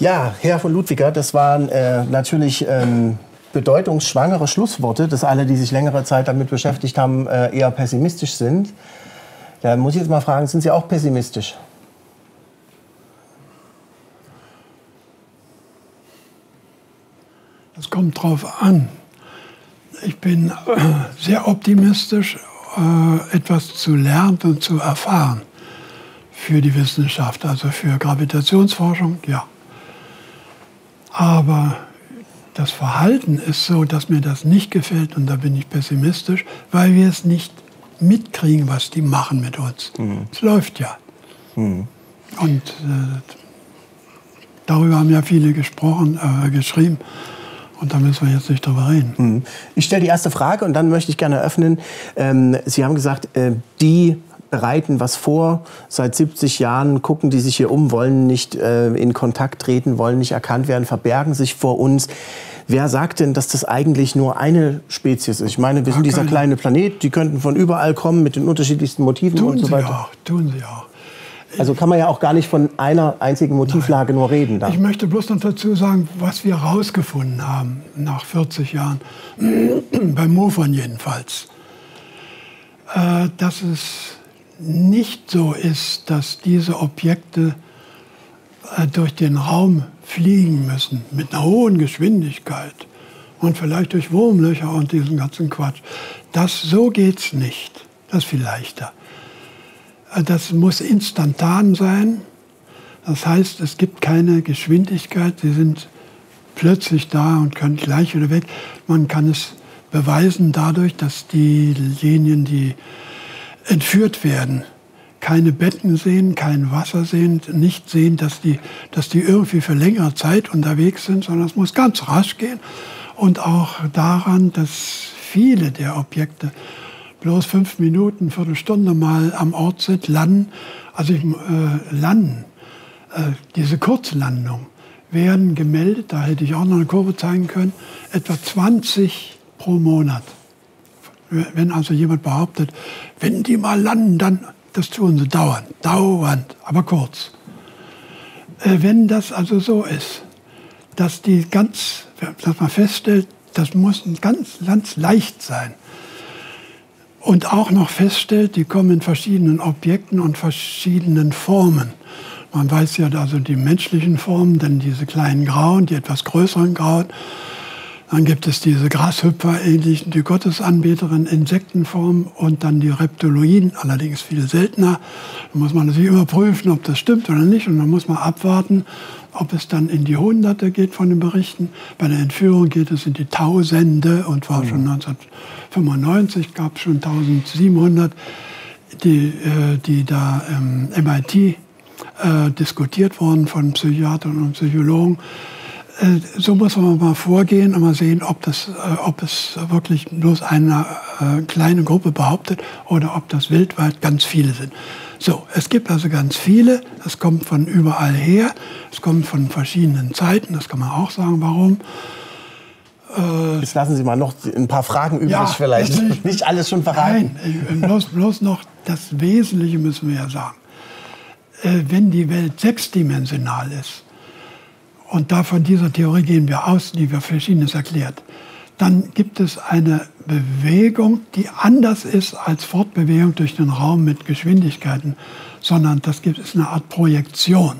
Ja, Herr von Ludwiger, das waren äh, natürlich ähm, bedeutungsschwangere Schlussworte, dass alle, die sich längere Zeit damit beschäftigt haben, äh, eher pessimistisch sind. Da muss ich jetzt mal fragen, sind Sie auch pessimistisch? Das kommt drauf an. Ich bin äh, sehr optimistisch, äh, etwas zu lernen und zu erfahren für die Wissenschaft, also für Gravitationsforschung, ja. Aber das Verhalten ist so, dass mir das nicht gefällt und da bin ich pessimistisch, weil wir es nicht mitkriegen, was die machen mit uns. Mhm. Es läuft ja. Mhm. Und äh, darüber haben ja viele gesprochen, äh, geschrieben. Und da müssen wir jetzt nicht drüber reden. Mhm. Ich stelle die erste Frage und dann möchte ich gerne eröffnen. Ähm, Sie haben gesagt, äh, die bereiten was vor. Seit 70 Jahren gucken die sich hier um, wollen nicht äh, in Kontakt treten, wollen nicht erkannt werden, verbergen sich vor uns. Wer sagt denn, dass das eigentlich nur eine Spezies ist? Ich meine, wir sind dieser kleine Planet, die könnten von überall kommen mit den unterschiedlichsten Motiven tun und so weiter. Sie auch, tun sie auch. Also kann man ja auch gar nicht von einer einzigen Motivlage Nein. nur reden. Dann. Ich möchte bloß noch dazu sagen, was wir herausgefunden haben nach 40 Jahren, beim Mofan jedenfalls, äh, dass es nicht so ist, dass diese Objekte äh, durch den Raum fliegen müssen mit einer hohen Geschwindigkeit und vielleicht durch Wurmlöcher und diesen ganzen Quatsch. Das so geht's nicht. Das ist viel leichter. Äh, das muss instantan sein. Das heißt, es gibt keine Geschwindigkeit. Sie sind plötzlich da und können gleich wieder weg. Man kann es beweisen dadurch, dass diejenigen, die entführt werden, keine Betten sehen, kein Wasser sehen, nicht sehen, dass die, dass die irgendwie für längere Zeit unterwegs sind, sondern es muss ganz rasch gehen. Und auch daran, dass viele der Objekte bloß fünf Minuten, Viertelstunde mal am Ort sind, landen. Also ich, äh, landen, äh, diese Kurzlandung werden gemeldet, da hätte ich auch noch eine Kurve zeigen können, etwa 20 pro Monat. Wenn also jemand behauptet, wenn die mal landen, dann, das tun sie dauernd, dauernd, aber kurz. Äh, wenn das also so ist, dass die ganz, dass man feststellt, das muss ganz, ganz leicht sein. Und auch noch feststellt, die kommen in verschiedenen Objekten und verschiedenen Formen. Man weiß ja also die menschlichen Formen, denn diese kleinen Grauen, die etwas größeren Grauen, dann gibt es diese Grashüpfer-ähnlichen, die Gottesanbeterin, Insektenform und dann die Reptiloiden, allerdings viel seltener. Da muss man natürlich überprüfen, ob das stimmt oder nicht. Und dann muss man abwarten, ob es dann in die Hunderte geht von den Berichten. Bei der Entführung geht es in die Tausende und war schon 1995, gab es schon 1700, die, äh, die da im MIT äh, diskutiert wurden von Psychiatern und Psychologen. Äh, so muss man mal vorgehen und mal sehen, ob, das, äh, ob es wirklich bloß eine äh, kleine Gruppe behauptet oder ob das weltweit ganz viele sind. So, es gibt also ganz viele, es kommt von überall her, es kommt von verschiedenen Zeiten, das kann man auch sagen, warum. Jetzt lassen Sie mal noch ein paar Fragen übrig ja, vielleicht. Nicht, nicht alles schon verraten. Nein, bloß, bloß noch das Wesentliche müssen wir ja sagen. Wenn die Welt sechsdimensional ist, und da von dieser Theorie gehen wir aus, die wir Verschiedenes erklärt, dann gibt es eine Bewegung, die anders ist als Fortbewegung durch den Raum mit Geschwindigkeiten, sondern das gibt es eine Art Projektion.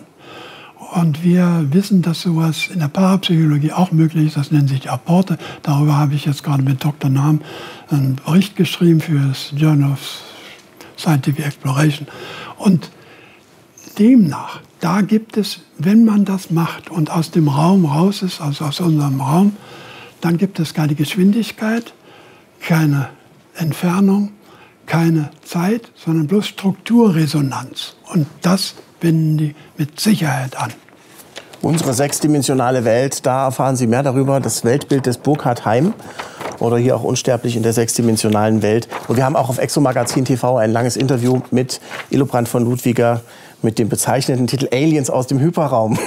Und wir wissen, dass sowas in der Parapsychologie auch möglich ist. Das nennt sich Apporte. Darüber habe ich jetzt gerade mit Dr. Nahm einen Bericht geschrieben für das Journal of Scientific Exploration. Und demnach da gibt es, wenn man das macht und aus dem Raum raus ist, also aus unserem Raum, dann gibt es keine Geschwindigkeit, keine Entfernung, keine Zeit, sondern bloß Strukturresonanz. Und das binden die mit Sicherheit an. Unsere sechsdimensionale Welt, da erfahren Sie mehr darüber, das Weltbild des Burkhard Heim oder hier auch unsterblich in der sechsdimensionalen Welt. Und wir haben auch auf Exomagazin TV ein langes Interview mit Illobrand von Ludwiger mit dem bezeichneten Titel Aliens aus dem Hyperraum.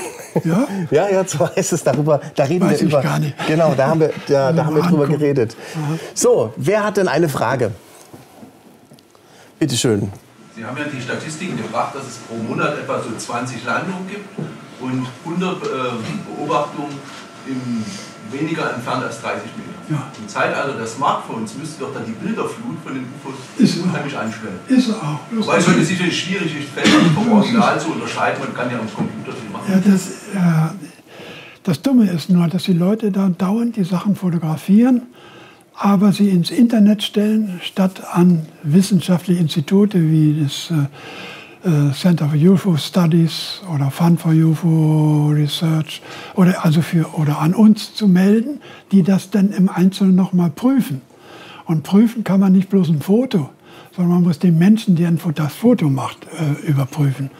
Ja? ja, ja, so heißt es darüber. Da reden Weiß wir über. Gar nicht. Genau, da haben wir, da, da haben wir drüber geredet. So, wer hat denn eine Frage? Bitte schön. Sie haben ja die Statistiken gebracht, dass es pro Monat etwa so 20 Landungen gibt. und 100 äh, Beobachtungen im weniger entfernt als 30 Meter. Ja. Im Zeitalter der Smartphones müsste doch dann die Bilderflut von den UFOs ist unheimlich einstellen. Ist auch. Weil es heute sicherlich schwierig ist, Fälle vom Original zu unterscheiden. Man kann ja am Computer viel machen. Ja, das, äh, das Dumme ist nur, dass die Leute da dauernd die Sachen fotografieren, aber sie ins Internet stellen, statt an wissenschaftliche Institute wie das äh Center for UFO Studies oder Fund for UFO Research oder, also für, oder an uns zu melden, die das dann im Einzelnen nochmal prüfen. Und prüfen kann man nicht bloß ein Foto, sondern man muss den Menschen, der das Foto macht, äh, überprüfen.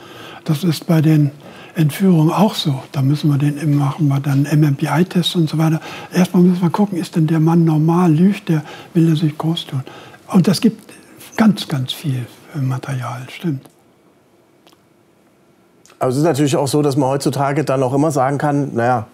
Das ist bei den Entführung auch so. Da müssen wir den machen wir dann MMPI-Tests und so weiter. Erstmal müssen wir gucken, ist denn der Mann normal, lügt der, will er sich groß tun. Und das gibt ganz, ganz viel Material, stimmt. Aber es ist natürlich auch so, dass man heutzutage dann auch immer sagen kann, naja,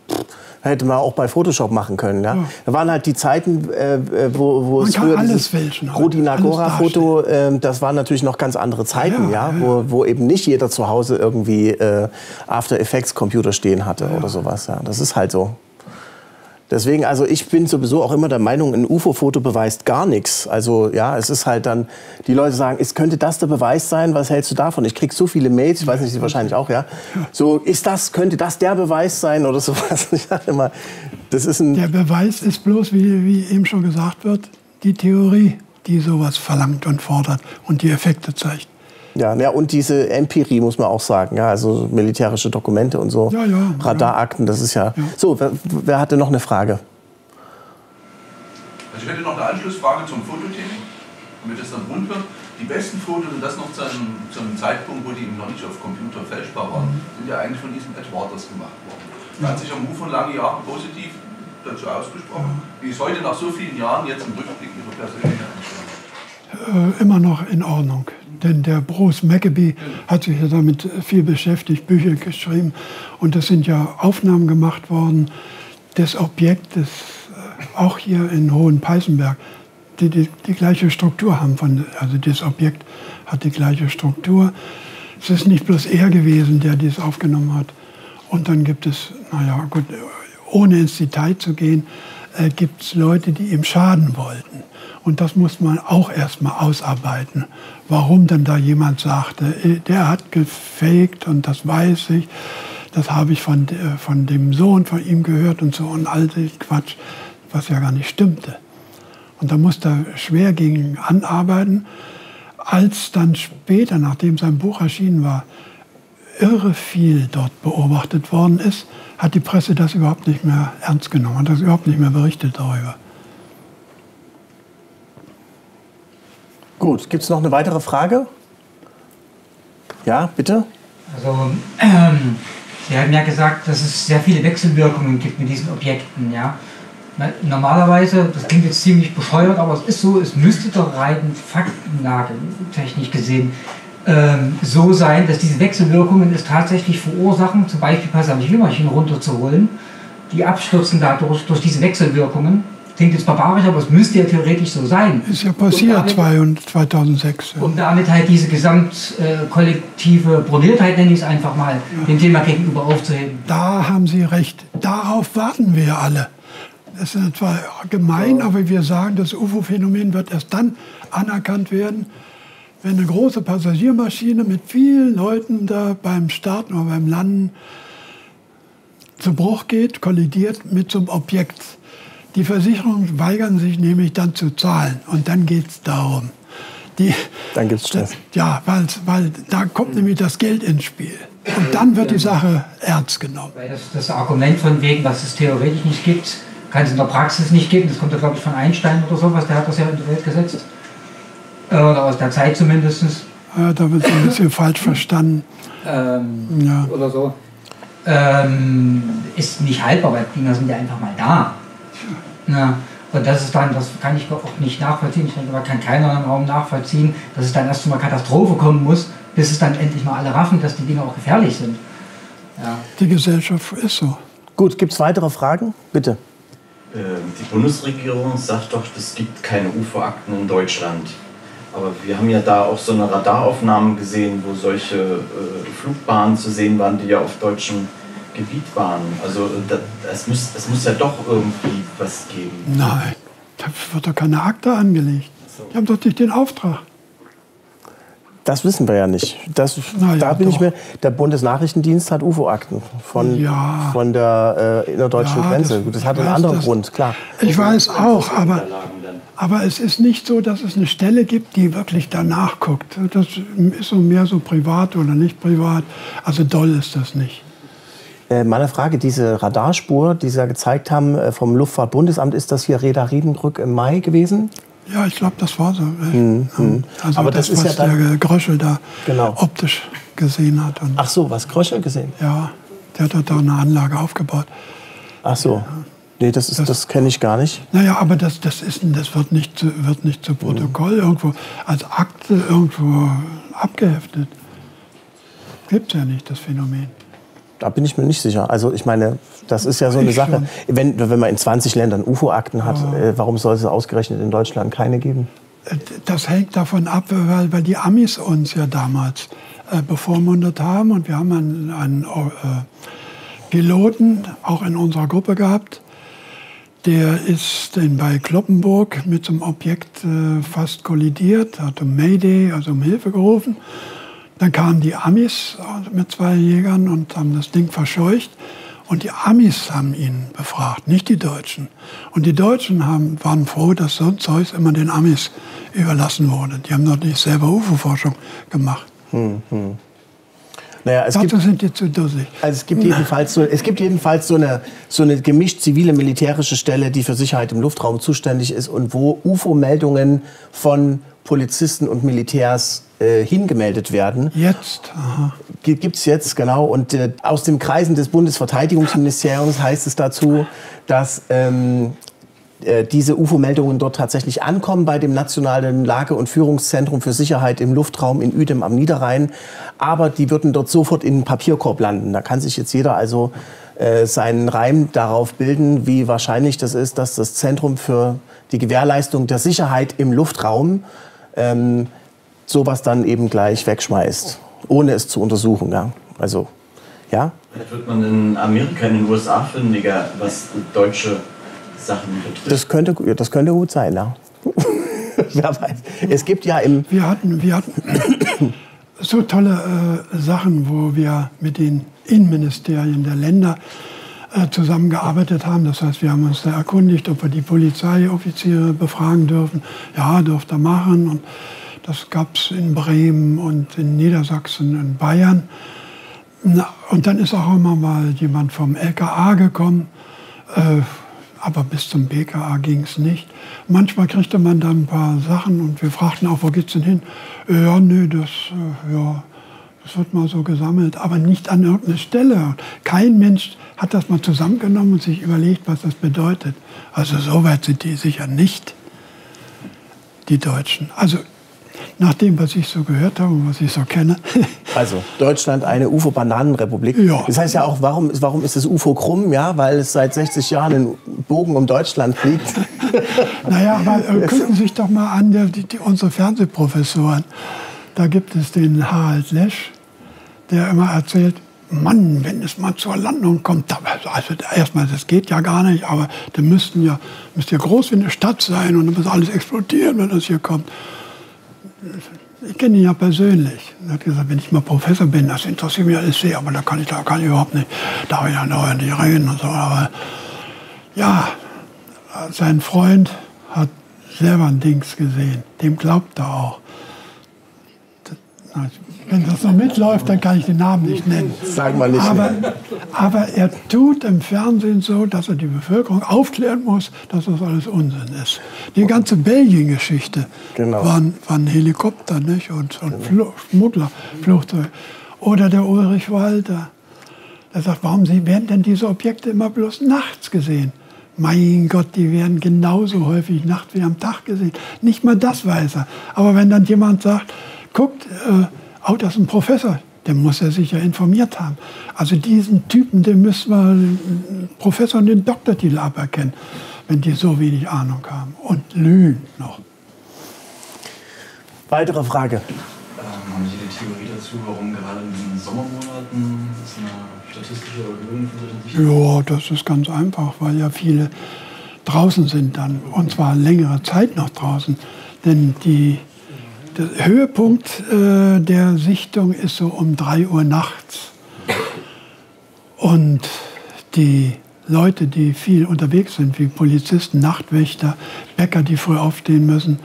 hätte man auch bei Photoshop machen können. Ja? ja. Da waren halt die Zeiten, äh, äh wo, wo es früher dieses Rudi Nagora-Foto, äh, das waren natürlich noch ganz andere Zeiten, ja, ja, ja. Wo, wo eben nicht jeder zu Hause irgendwie äh, After Effects Computer stehen hatte oder sowas. Ja. Das ist halt so. Deswegen, also ich bin sowieso auch immer der Meinung, ein UFO-Foto beweist gar nichts. Also ja, es ist halt dann, die Leute sagen, es könnte das der Beweis sein, was hältst du davon? Ich krieg so viele Mails, ich weiß nicht, Sie wahrscheinlich auch, ja. So, ist das, könnte das der Beweis sein oder sowas? Ich sage immer, das ist ein... Der Beweis ist bloß, wie, wie eben schon gesagt wird, die Theorie, die sowas verlangt und fordert und die Effekte zeigt. Ja, ja, und diese Empirie muss man auch sagen, ja, also militärische Dokumente und so, ja, ja, Radarakten, das ist ja. ja. So, wer, wer, hatte noch eine Frage? Also ich hätte noch eine Anschlussfrage zum Fotothema, damit das dann rund wird. Die besten Fotos, und das noch zu einem, zu einem Zeitpunkt, wo die eben noch nicht auf Computer fälschbar waren, mhm. sind ja eigentlich von diesem Ed Waters gemacht worden. Er hat sich am UFO lange Jahre positiv dazu ausgesprochen. Mhm. Wie ist heute nach so vielen Jahren jetzt im Rückblick Ihre persönliche Einstellung? Äh, immer noch in Ordnung. Denn der Bruce Maccabee hat sich ja damit viel beschäftigt, Bücher geschrieben. Und es sind ja Aufnahmen gemacht worden des Objektes, äh, auch hier in Hohenpeißenberg, die, die die gleiche Struktur haben. Von, also das Objekt hat die gleiche Struktur. Es ist nicht bloß er gewesen, der dies aufgenommen hat. Und dann gibt es, naja, gut, ohne ins Detail zu gehen, äh, gibt es Leute, die ihm schaden wollten. Und das muss man auch erstmal ausarbeiten. Warum denn da jemand sagte, äh, der hat gefaked und das weiß ich, das habe ich von, von dem Sohn von ihm gehört und so und all das Quatsch, was ja gar nicht stimmte. Und da musste er schwer gegen anarbeiten. Als dann später, nachdem sein Buch erschienen war, irre viel dort beobachtet worden ist, hat die Presse das überhaupt nicht mehr ernst genommen, hat das überhaupt nicht mehr berichtet darüber. Gut, gibt es noch eine weitere Frage? Ja, bitte? Also, ähm, Sie haben ja gesagt, dass es sehr viele Wechselwirkungen gibt mit diesen Objekten. Ja? Normalerweise, das klingt jetzt ziemlich bescheuert, aber es ist so, es müsste doch rein Faktenlage technisch gesehen ähm, so sein, dass diese Wechselwirkungen es tatsächlich verursachen, zum Beispiel Passagiermaschinen runterzuholen, die abstürzen dadurch durch diese Wechselwirkungen. Klingt jetzt barbarisch, aber es müsste ja theoretisch so sein. Ist ja passiert damit, 2006. Ja. Um damit halt diese gesamtkollektive äh, Broniertheit, nenne ich es einfach mal, ja. dem Thema gegenüber aufzuheben. Da haben Sie recht. Darauf warten wir alle. Das ist zwar gemein, aber wir sagen, das UFO-Phänomen wird erst dann anerkannt werden, wenn eine große Passagiermaschine mit vielen Leuten da beim Starten oder beim Landen zu Bruch geht, kollidiert mit so einem Objekt. Die Versicherungen weigern sich nämlich dann zu zahlen und dann geht es darum. Die, dann gibt es Stress. Ja, weil, weil da kommt nämlich das Geld ins Spiel. Und dann wird die Sache ernst genommen. Weil das, das Argument von wegen, was es theoretisch nicht gibt, kann es in der Praxis nicht geben. Das kommt ja, glaube ich, von Einstein oder sowas. Der hat das ja in die Welt gesetzt. Äh, oder aus der Zeit zumindest. Ja, da wird es ein bisschen falsch verstanden. Ähm, ja. Oder so. Ähm, ist nicht haltbar, weil die Dinger sind ja einfach mal da. Ja. Und das ist dann, das kann ich auch nicht nachvollziehen, ich denke, kann keiner im Raum nachvollziehen, dass es dann erst zu einer Katastrophe kommen muss, bis es dann endlich mal alle raffen, dass die Dinge auch gefährlich sind. Ja. Die Gesellschaft ist so. Gut, gibt es weitere Fragen? Bitte. Ähm, die Bundesregierung sagt doch, es gibt keine UFO-Akten in Deutschland. Aber wir haben ja da auch so eine Radaraufnahmen gesehen, wo solche äh, Flugbahnen zu sehen waren, die ja auf deutschem Gebiet waren. Also da, es, muss, es muss ja doch irgendwie was geben. Nein, da wird doch keine Akte angelegt. Die haben doch nicht den Auftrag. Das wissen wir ja nicht. Das, ja, da bin doch. ich mir. Der Bundesnachrichtendienst hat UFO-Akten von, Ja. von der äh, innerdeutschen Ja, Grenze. das- Das, hat einen anderen das- Grund, klar. Ich weiß auch, aber, aber es ist nicht so, dass es eine Stelle gibt, die wirklich danach guckt. Das ist so mehr so privat oder nicht privat. Also doll ist das nicht. Äh, meine Frage, diese Radarspur, die Sie ja gezeigt haben äh, vom Luftfahrtbundesamt, ist das hier Reda Riedenbrück im Mai gewesen? Ja, ich glaube, das war so. Also Mhm, Aber das ist was ja dann- der Gröschel da Genau. optisch gesehen hat. Und Ach so, was Kröschel gesehen? ja, der hat da eine Anlage aufgebaut. Ach so. Nee, das, ist- das kenne ich gar nicht. Naja, aber das, das, ist, das wird, nicht, zu- wird nicht zu Protokoll irgendwo als Akte irgendwo abgeheftet. Gibt es ja nicht, das Phänomen. Da bin ich mir nicht sicher. Also ich meine, das ist ja so eine Sache. Wenn, wenn man in 20 Ländern UFO-Akten hat, äh, warum soll es ausgerechnet in Deutschland keine geben? Äh, Das hängt davon ab, weil, weil die Amis uns ja damals äh, bevormundet haben. Und wir haben einen, einen äh, Piloten auch in unserer Gruppe gehabt. Der ist in, bei Kloppenburg mit so einem Objekt äh, fast kollidiert, hat um Mayday, also um Hilfe gerufen. Dann kamen die Amis mit zwei Jägern und haben das Ding verscheucht. Und die Amis haben ihn befragt, nicht die Deutschen. Und die Deutschen haben, waren froh, dass so ein Zeug immer den Amis überlassen wurde. Die haben doch nicht selber UFO-Forschung gemacht. Naja, es gibt, Dazu sind die zu dussig. also es gibt jedenfalls, so, es gibt jedenfalls so, eine, so eine gemischt zivile militärische Stelle, die für Sicherheit im Luftraum zuständig ist und wo UFO-Meldungen von Polizisten und Militärs äh, hingemeldet werden. Jetzt, aha. gibt es jetzt, genau. Und äh, aus den Kreisen des Bundesverteidigungsministeriums heißt es dazu, dass ähm, äh, diese UFO-Meldungen dort tatsächlich ankommen bei dem Nationalen Lage- und Führungszentrum für Sicherheit im Luftraum in Uedem am Niederrhein. Aber die würden dort sofort in den Papierkorb landen. Da kann sich jetzt jeder also äh, seinen Reim darauf bilden, wie wahrscheinlich das ist, dass das Zentrum für die Gewährleistung der Sicherheit im Luftraum ähm, sowas dann eben gleich wegschmeißt, ohne es zu untersuchen. Ja? Also, ja? Vielleicht wird man in Amerika, in den USA fündiger, was deutsche Sachen betrifft. Das könnte, das könnte gut sein, ja. Wer weiß. Es gibt ja im, Wir hatten, wir hatten so tolle äh, Sachen, wo wir mit den Innenministerien der Länder äh, zusammengearbeitet haben. Das heißt, wir haben uns da erkundigt, ob wir die Polizeioffiziere befragen dürfen. Ja, dürft ihr machen. Und das gab es in Bremen und in Niedersachsen und Bayern. Und dann ist auch immer mal jemand vom LKA gekommen. Äh, aber bis zum BKA ging es nicht. Manchmal kriegte man dann ein paar Sachen und wir fragten auch, wo geht's denn hin? Äh, Ja, nee, das, äh, ja, das wird mal so gesammelt, aber nicht an irgendeine Stelle. Kein Mensch hat das mal zusammengenommen und sich überlegt, was das bedeutet. Also so weit sind die sicher nicht, die Deutschen. Also nach dem, was ich so gehört habe und was ich so kenne, also Deutschland eine UFO-Bananenrepublik. Ja. Das heißt ja auch, warum, warum ist das UFO krumm? Ja, weil es seit 60 Jahren einen Bogen um Deutschland fliegt. Naja, aber äh, gucken Sie sich doch mal an, der, die, die, unsere Fernsehprofessoren. Da gibt es den Harald Lesch, der immer erzählt, Mann, wenn es mal zur Landung kommt, also erstmal, das geht ja gar nicht, aber da müssten ja, müsste ja groß wie eine Stadt sein und dann muss alles explodieren, wenn das hier kommt. Ich kenne ihn ja persönlich. Er hat gesagt, wenn ich mal Professor bin, das interessiert mich alles sehr, aber da kann ich, da kann ich überhaupt nicht, darf ich ja noch nicht reden und so. Aber ja, sein Freund hat selber ein Dings gesehen. Dem glaubt er auch. Wenn das noch mitläuft, dann kann ich den Namen nicht nennen. Sag mal nicht. Aber, aber er tut im Fernsehen so, dass er die Bevölkerung aufklären muss, dass das alles Unsinn ist. Die ganze Belgien-Geschichte Genau. waren, waren Helikopter nicht? und, und Fl Schmugglerflugzeuge. Oder der Ulrich Walter. Der sagt, warum werden denn diese Objekte immer bloß nachts gesehen? Mein Gott, die werden genauso häufig nachts wie am Tag gesehen. Nicht mal das weiß er. Aber wenn dann jemand sagt, guckt, äh, oh, das ist ein Professor, der muss er sich ja informiert haben. Also diesen Typen, den müssen wir den Professor und den Doktortitel aberkennen, wenn die so wenig Ahnung haben. Und lügen noch. Weitere Frage. Ähm, Militär Theorie dazu, warum gerade in den Sommermonaten das eine statistische Erhöhung von Ja, das ist ganz einfach, weil ja viele draußen sind dann und zwar längere Zeit noch draußen. Denn die, der Höhepunkt äh, der Sichtung ist so um 3 Uhr nachts. Und die Leute, die viel unterwegs sind, wie Polizisten, Nachtwächter, Bäcker, die früh aufstehen müssen,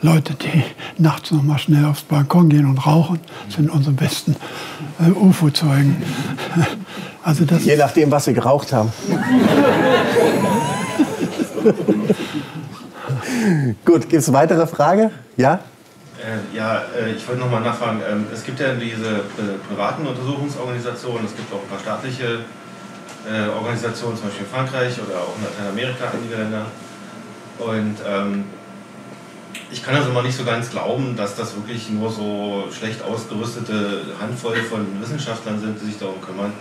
Leute, die nachts noch mal schnell aufs Balkon gehen und rauchen, sind unsere besten äh, UFO-Zeugen. Also Je nachdem, was sie geraucht haben. Gut, gibt es weitere Frage? Ja? Äh, ja, äh, ich wollte noch mal nachfragen. Ähm, es gibt ja diese äh, privaten Untersuchungsorganisationen, es gibt auch ein paar staatliche äh, Organisationen, zum Beispiel in Frankreich oder auch in Lateinamerika, einige Länder. Und ähm, ich kann also mal nicht so ganz glauben, dass das wirklich nur so schlecht ausgerüstete Handvoll von Wissenschaftlern sind, die sich darum kümmern.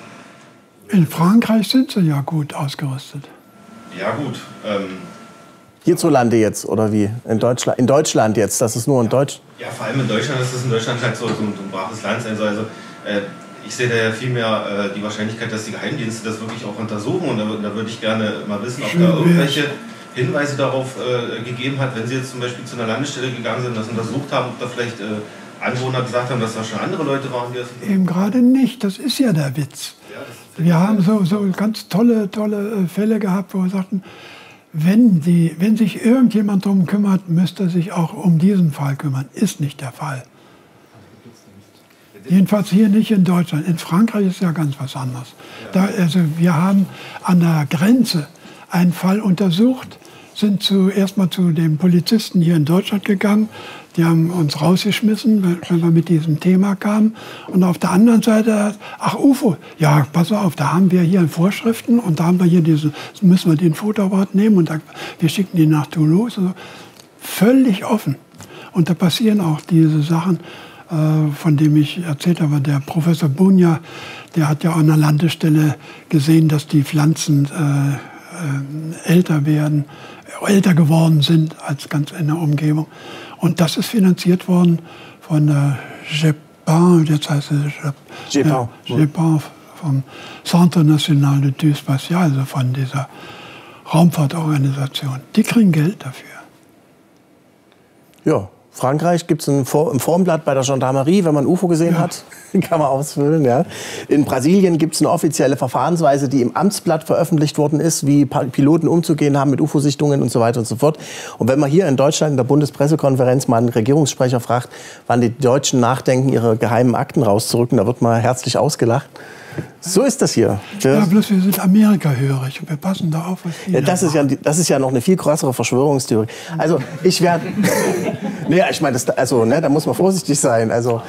In Frankreich sind sie ja gut ausgerüstet. Ja gut. Ähm, Hierzulande jetzt oder wie? In Deutschland, in Deutschland jetzt, das ist nur in Deutsch. Ja, vor allem in Deutschland ist es in Deutschland halt so, so, ein, so ein braves Land sein soll. Also, äh, ich sehe da ja viel mehr äh, die Wahrscheinlichkeit, dass die Geheimdienste das wirklich auch untersuchen. Und da, da würde ich gerne mal wissen, ob da irgendwelche Hinweise darauf äh, gegeben hat, wenn Sie jetzt zum Beispiel zu einer Landesstelle gegangen sind, das untersucht haben, ob da vielleicht äh, Anwohner gesagt haben, dass da schon andere Leute waren, die das. Eben gerade nicht, das ist ja der Witz. Ja, wir haben so, so ganz tolle, tolle äh, Fälle gehabt, wo wir sagten, wenn, die, wenn sich irgendjemand darum kümmert, müsste sich auch um diesen Fall kümmern. Ist nicht der Fall. Jedenfalls hier nicht in Deutschland. In Frankreich ist ja ganz was anderes. Da, also wir haben an der Grenze einen Fall untersucht, sind zuerst mal zu den Polizisten hier in Deutschland gegangen. Die haben uns rausgeschmissen, wenn wir mit diesem Thema kamen. Und auf der anderen Seite, ach UFO, ja, pass auf, da haben wir hier Vorschriften und da haben wir hier diese, müssen wir den Fotoapparat nehmen und da, wir schicken die nach Toulouse. Also völlig offen. Und da passieren auch diese Sachen, äh, von dem ich erzählt habe. Der Professor Bunja, der hat ja an der Landestelle gesehen, dass die Pflanzen äh, äh, älter werden, älter geworden sind als ganz in der Umgebung. Und das ist finanziert worden von der GEPAN, jetzt heißt es GEPAN, GEPAN vom Centre National de Deux Spatial, also von dieser Raumfahrtorganisation. Die kriegen Geld dafür. Ja, Frankreich gibt es ein, Formblatt bei der Gendarmerie, wenn man UFO gesehen ja. hat, kann man ausfüllen. Ja. In Brasilien gibt es eine offizielle Verfahrensweise, die im Amtsblatt veröffentlicht worden ist, wie Piloten umzugehen haben mit UFO-Sichtungen und so weiter und so fort. Und wenn man hier in Deutschland in der Bundespressekonferenz mal einen Regierungssprecher fragt, wann die Deutschen nachdenken, ihre geheimen Akten rauszurücken, da wird man herzlich ausgelacht. So ist das hier. Ja, bloß wir sind Amerika-hörig und wir passen da auf, was die ja, das, ist ja, das ist ja noch eine viel größere Verschwörungstheorie. Also ich werde... nee, ich meine, also, ne, da muss man vorsichtig sein. Also,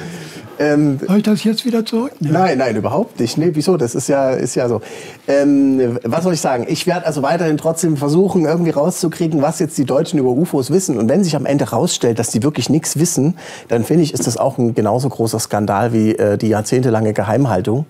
ähm, Soll ich das jetzt wieder zurücknehmen? Nein, nein, überhaupt nicht. Nee, wieso? Das ist ja, ist ja so. Ähm, was soll ich sagen? Ich werde also weiterhin trotzdem versuchen, irgendwie rauszukriegen, was jetzt die Deutschen über UFOs wissen. Und wenn sich am Ende rausstellt, dass die wirklich nichts wissen, dann finde ich, ist das auch ein genauso großer Skandal wie äh, die jahrzehntelange Geheimhaltung.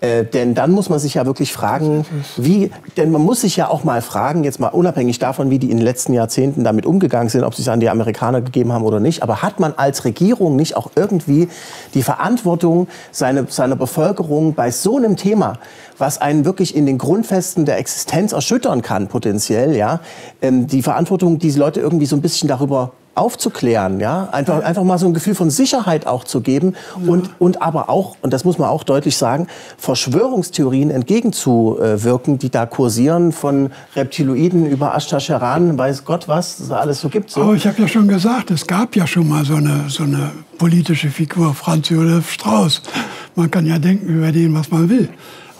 Äh, denn dann muss man sich ja wirklich fragen, wie, denn man muss sich ja auch mal fragen, jetzt mal unabhängig davon, wie die in den letzten Jahrzehnten damit umgegangen sind, ob sie es an die Amerikaner gegeben haben oder nicht, aber hat man als Regierung nicht auch irgendwie die Verantwortung, seine, seiner Bevölkerung bei so einem Thema, was einen wirklich in den Grundfesten der Existenz erschüttern kann, potenziell, ja, ähm, die Verantwortung, diese Leute irgendwie so ein bisschen darüber aufzuklären, ja, einfach, einfach mal so ein Gefühl von Sicherheit auch zu geben ja. und, und aber auch, und das muss man auch deutlich sagen, Verschwörungstheorien entgegenzuwirken, die da kursieren, von Reptiloiden über Ashtasheran, weiß Gott was, es alles so gibt. So. Aber ich habe ja schon gesagt, es gab ja schon mal so eine, so eine politische Figur, Franz Josef Strauß. Man kann ja denken über den, was man will.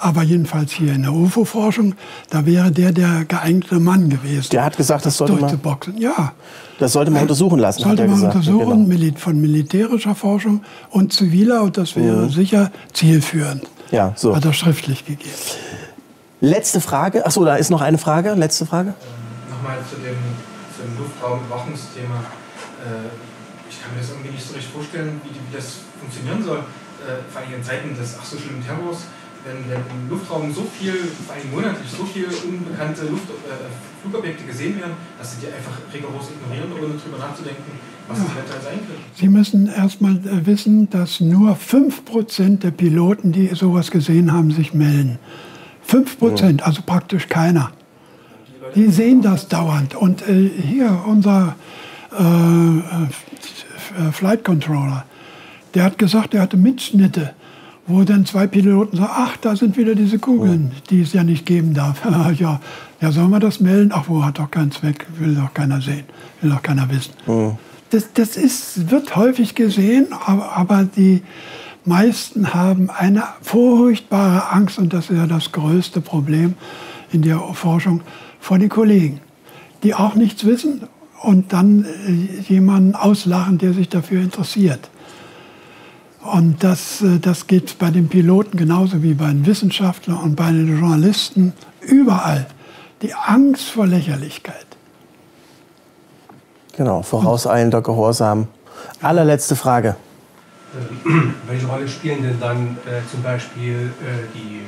Aber jedenfalls hier in der UFO-Forschung, da wäre der der geeignete Mann gewesen. Der hat gesagt, das, sollte man. Ja. Das sollte man untersuchen lassen. Sollte man gesagt. untersuchen genau. von militärischer Forschung und ziviler und das wäre mhm. sicher zielführend. Ja, so. Hat er schriftlich gegeben. Letzte Frage. Achso, da ist noch eine Frage. Letzte Frage. Ähm, Nochmal zu dem, dem Luftraumüberwachungsthema. Äh, ich kann mir das irgendwie nicht so richtig vorstellen, wie, wie das funktionieren soll. Äh, vor allem in Zeiten des ach so schlimmen Terrors wenn, wenn im Luftraum so viel, vor allem monatlich, so viele unbekannte Luft, äh, Flugobjekte gesehen werden, dass sie die einfach rigoros ignorieren, ohne drüber nachzudenken, was das eventuell sein könnte. Sie müssen erstmal äh, wissen, dass nur 5% der Piloten, die sowas gesehen haben, sich melden. 5%, also praktisch keiner. Die sehen das dauernd. Und äh, hier unser äh, äh, Flight Controller, der hat gesagt, er hatte Mitschnitte, wo dann zwei Piloten sagen, ach, da sind wieder diese Kugeln, die es ja nicht geben darf. ja, ja, soll man das melden? Ach, wo hat doch keinen Zweck, will doch keiner sehen, will doch keiner wissen. Das, das ist, wird häufig gesehen, aber, aber die meisten haben eine furchtbare Angst, und das ist ja das größte Problem in der Forschung, vor den Kollegen, die auch nichts wissen und dann äh, jemanden auslachen, der sich dafür interessiert. Und das, äh, das geht bei den Piloten genauso wie bei den Wissenschaftlern und bei den Journalisten überall. Die Angst vor Lächerlichkeit. Genau, vorauseilender Gehorsam. Allerletzte Frage. Ähm, welche Rolle spielen denn dann äh, zum Beispiel äh, die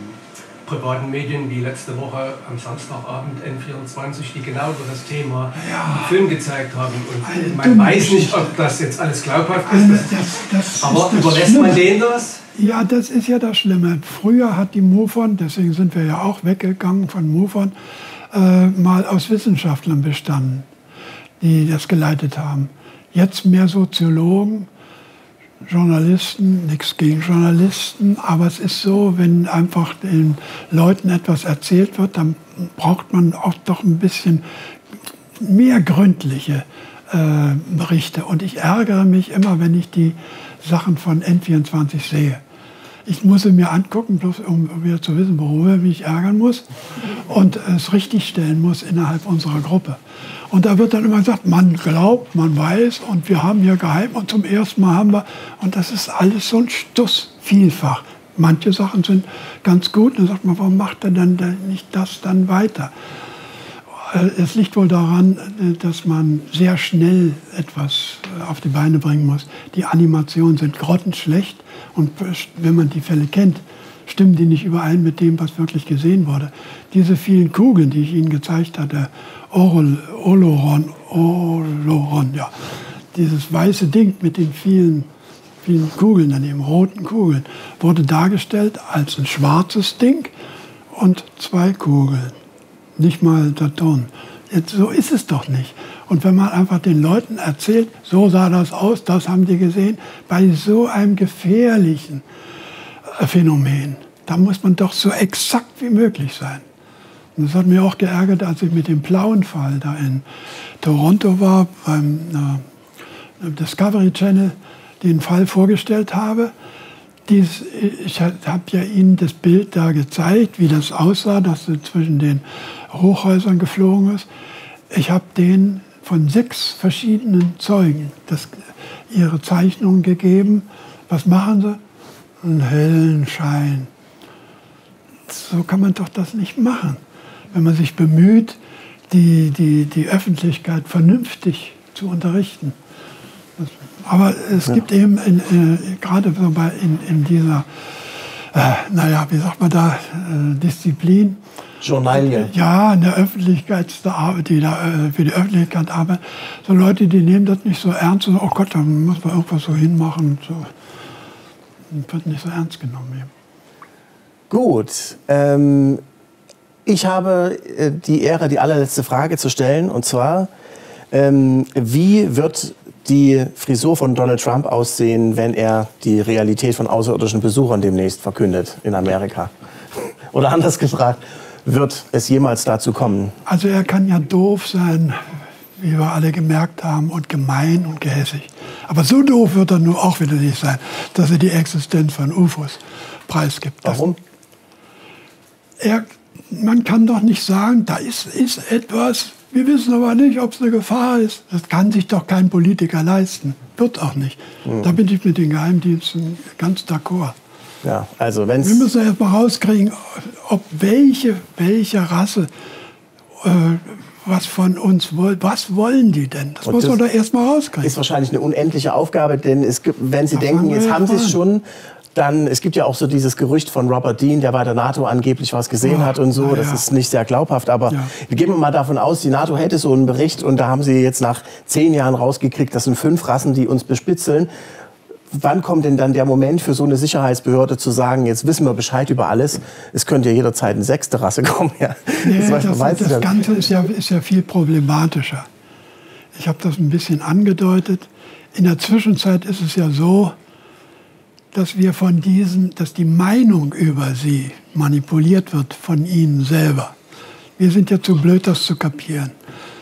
privaten Medien wie letzte Woche am Samstagabend N24, die genau über das Thema ja. einen Film gezeigt haben. Und man weiß nicht, ob das jetzt alles glaubhaft ist. Das, das aber ist überlässt Schlimme. man denen das? Ja, das ist ja das Schlimme. Früher hat die MUFON, deswegen sind wir ja auch weggegangen von MUFON, äh, mal aus Wissenschaftlern bestanden, die das geleitet haben. Jetzt mehr Soziologen Journalisten, nichts gegen Journalisten, aber es ist so, wenn einfach den Leuten etwas erzählt wird, dann braucht man auch doch ein bisschen mehr gründliche äh, Berichte. Und ich ärgere mich immer, wenn ich die Sachen von N24 sehe. Ich muss sie mir angucken, bloß um wieder zu wissen, worüber ich mich ärgern muss und es richtigstellen muss innerhalb unserer Gruppe. Und da wird dann immer gesagt, man glaubt, man weiß und wir haben hier geheim und zum ersten Mal haben wir, und das ist alles so ein Stuss, vielfach. Manche Sachen sind ganz gut, dann sagt man, warum macht er denn nicht das dann weiter? Es liegt wohl daran, dass man sehr schnell etwas äh, auf die Beine bringen muss. Die Animationen sind grottenschlecht und wenn man die Fälle kennt, stimmen die nicht überein mit dem, was wirklich gesehen wurde. Diese vielen Kugeln, die ich Ihnen gezeigt hatte, Orol, Oloron, Oloron, ja. Dieses weiße Ding mit den vielen, vielen Kugeln daneben, roten Kugeln, wurde dargestellt als ein schwarzes Ding und zwei Kugeln. Nicht mal der Ton. Jetzt, so ist es doch nicht. Und wenn man einfach den Leuten erzählt, so sah das aus, das haben die gesehen, bei so einem gefährlichen äh, Phänomen, da muss man doch so exakt wie möglich sein. Und das hat mich auch geärgert, als ich mit dem blauen Fall da in Toronto war, beim äh, Discovery Channel, den Fall vorgestellt habe. Dies, ich habe ja Ihnen das Bild da gezeigt, wie das aussah, dass er zwischen den Hochhäusern geflogen ist. Ich habe den von sechs verschiedenen Zeugen das, ihre Zeichnungen gegeben. Was machen sie? Einen hellen Schein. So kann man doch das nicht machen wenn man sich bemüht, die, die, die Öffentlichkeit vernünftig zu unterrichten. Aber es ja. gibt eben in, in, gerade so bei in, in dieser, äh, naja, wie sagt man da, äh, Disziplin. Journalie. Ja, in der Öffentlichkeit, die da äh, für die Öffentlichkeit arbeiten. So Leute, die nehmen das nicht so ernst und, oh Gott, da muss man irgendwas so hinmachen. So. Wird nicht so ernst genommen. Gut. Ähm, ich habe äh, die Ehre, die allerletzte Frage zu stellen. Und zwar, ähm, wie wird die Frisur von Donald Trump aussehen, wenn er die Realität von außerirdischen Besuchern demnächst verkündet in Amerika? Oder anders gefragt, wird es jemals dazu kommen? Also er kann ja doof sein, wie wir alle gemerkt haben, und gemein und gehässig. Aber so doof wird er nur auch wieder nicht sein, dass er die Existenz von UFOs preisgibt. Warum? Er man kann doch nicht sagen, da ist, ist etwas, wir wissen aber nicht, ob es eine Gefahr ist. Das kann sich doch kein Politiker leisten. Wird auch nicht. Mhm. Da bin ich mit den Geheimdiensten ganz d'accord. Ja, also wenn's wir müssen erst mal rauskriegen, ob welche, welche Rasse äh, was von uns wollen. Was wollen die denn? Das Und muss das man doch erst mal rauskriegen. Ist wahrscheinlich eine unendliche Aufgabe, denn es gibt, wenn Sie das denken, jetzt haben Sie es schon dann, es gibt ja auch so dieses Gerücht von Robert Dean, der bei der NATO angeblich was gesehen Ja, hat und so. ja, Das ist nicht sehr glaubhaft, aber Ja. wir gehen mal davon aus, die NATO hätte so einen Bericht und da haben sie jetzt nach zehn Jahren rausgekriegt, das sind fünf Rassen, die uns bespitzeln. Wann kommt denn dann der Moment für so eine Sicherheitsbehörde zu sagen, jetzt wissen wir Bescheid über alles? Es könnte ja jederzeit eine sechste Rasse kommen. Ja. Nee, Das das, das. Ganze ist ja, ist ja viel problematischer. Ich habe das ein bisschen angedeutet. In der Zwischenzeit ist es ja so, dass wir von diesen, dass die Meinung über sie manipuliert wird von ihnen selber. Wir sind ja zu blöd, das zu kapieren.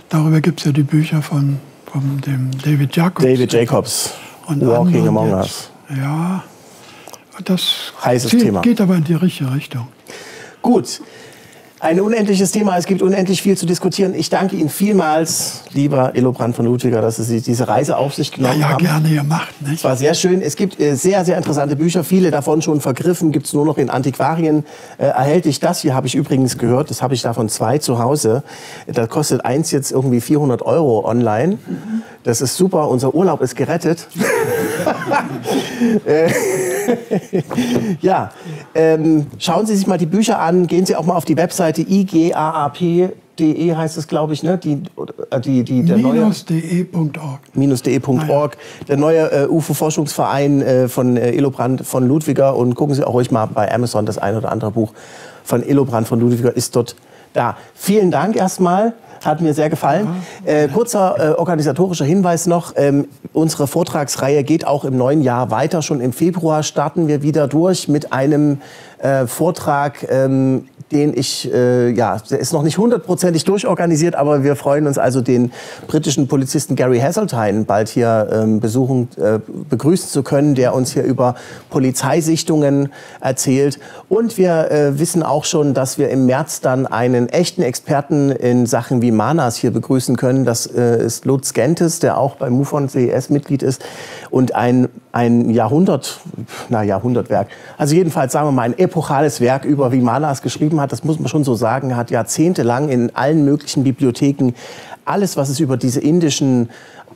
Darüber gibt es ja die Bücher von, von dem David Jacobs. David Jacobs, und Walking Among jetzt. Us. Ja, das Heißes zieht- Thema. geht aber in die richtige Richtung. Gut. Ein unendliches Thema. Es gibt unendlich viel zu diskutieren. Ich danke Ihnen vielmals, lieber Elobrand von Ludwiger, dass Sie diese Reise auf sich Ja, genommen ja, haben. gerne gemacht. Nicht? Es war sehr schön. Es gibt äh, sehr, sehr interessante Bücher. Viele davon schon vergriffen. Gibt es nur noch in Antiquarien äh, erhältlich. Das hier habe ich übrigens gehört. Das habe ich davon zwei zu Hause. Da kostet eins jetzt irgendwie 400 Euro online. Das ist super. Unser Urlaub ist gerettet. Äh, ja, ähm, schauen Sie sich mal die Bücher an. Gehen Sie auch mal auf die Webseite igaap.de heißt es, glaube ich, ne? Die, äh, die, die, der neue Minus.de.org. de.org, der neue äh, UFO-Forschungsverein äh, von äh, Elobrand von Ludwiger. Und gucken Sie auch ruhig mal bei Amazon, das ein oder andere Buch von Elobrand von Ludwiger ist dort da. Vielen Dank erstmal. Hat mir sehr gefallen. Äh, kurzer äh, organisatorischer Hinweis noch. Ähm, unsere Vortragsreihe geht auch im neuen Jahr weiter. Schon im Februar starten wir wieder durch mit einem äh, Vortrag, ähm, den ich, äh, ja, der ist noch nicht hundertprozentig durchorganisiert, aber wir freuen uns also, den britischen Polizisten Gary Hasseltine bald hier ähm, besuchen, äh, begrüßen zu können, der uns hier über Polizeisichtungen erzählt. Und wir äh, wissen auch schon, dass wir im März dann einen echten Experten in Sachen wie Manas hier begrüßen können. Das äh, ist Lutz Gentes, der auch beim MUFON CES Mitglied ist und ein, ein Jahrhundert, na Jahrhundertwerk, also jedenfalls sagen wir mal ein epochales Werk über wie Manas geschrieben hat, das muss man schon so sagen, hat jahrzehntelang in allen möglichen Bibliotheken alles, was es über diese indischen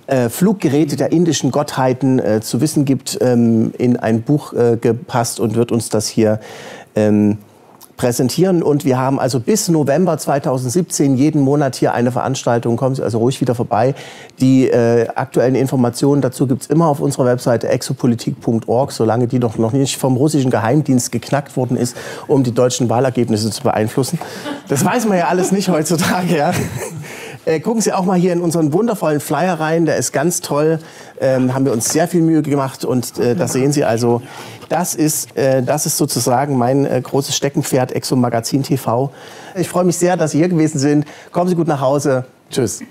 äh, Fluggeräte der indischen Gottheiten äh, zu wissen gibt, ähm, in ein Buch äh, gepasst und wird uns das hier ähm, präsentieren. Und wir haben also bis November 2017 jeden Monat hier eine Veranstaltung. Kommen Sie also ruhig wieder vorbei. Die äh, aktuellen Informationen dazu gibt's immer auf unserer Webseite exopolitik.org, solange die noch, noch nicht vom russischen Geheimdienst geknackt worden ist, um die deutschen Wahlergebnisse zu beeinflussen. Das weiß man ja alles nicht heutzutage. Ja. Äh, gucken Sie auch mal hier in unseren wundervollen Flyer rein. Der ist ganz toll. Ähm, haben wir uns sehr viel Mühe gemacht und äh, das sehen Sie also. Das ist, äh, das ist sozusagen mein äh, großes Steckenpferd, Exo Magazin TV. Ich freue mich sehr, dass Sie hier gewesen sind. Kommen Sie gut nach Hause. Tschüss.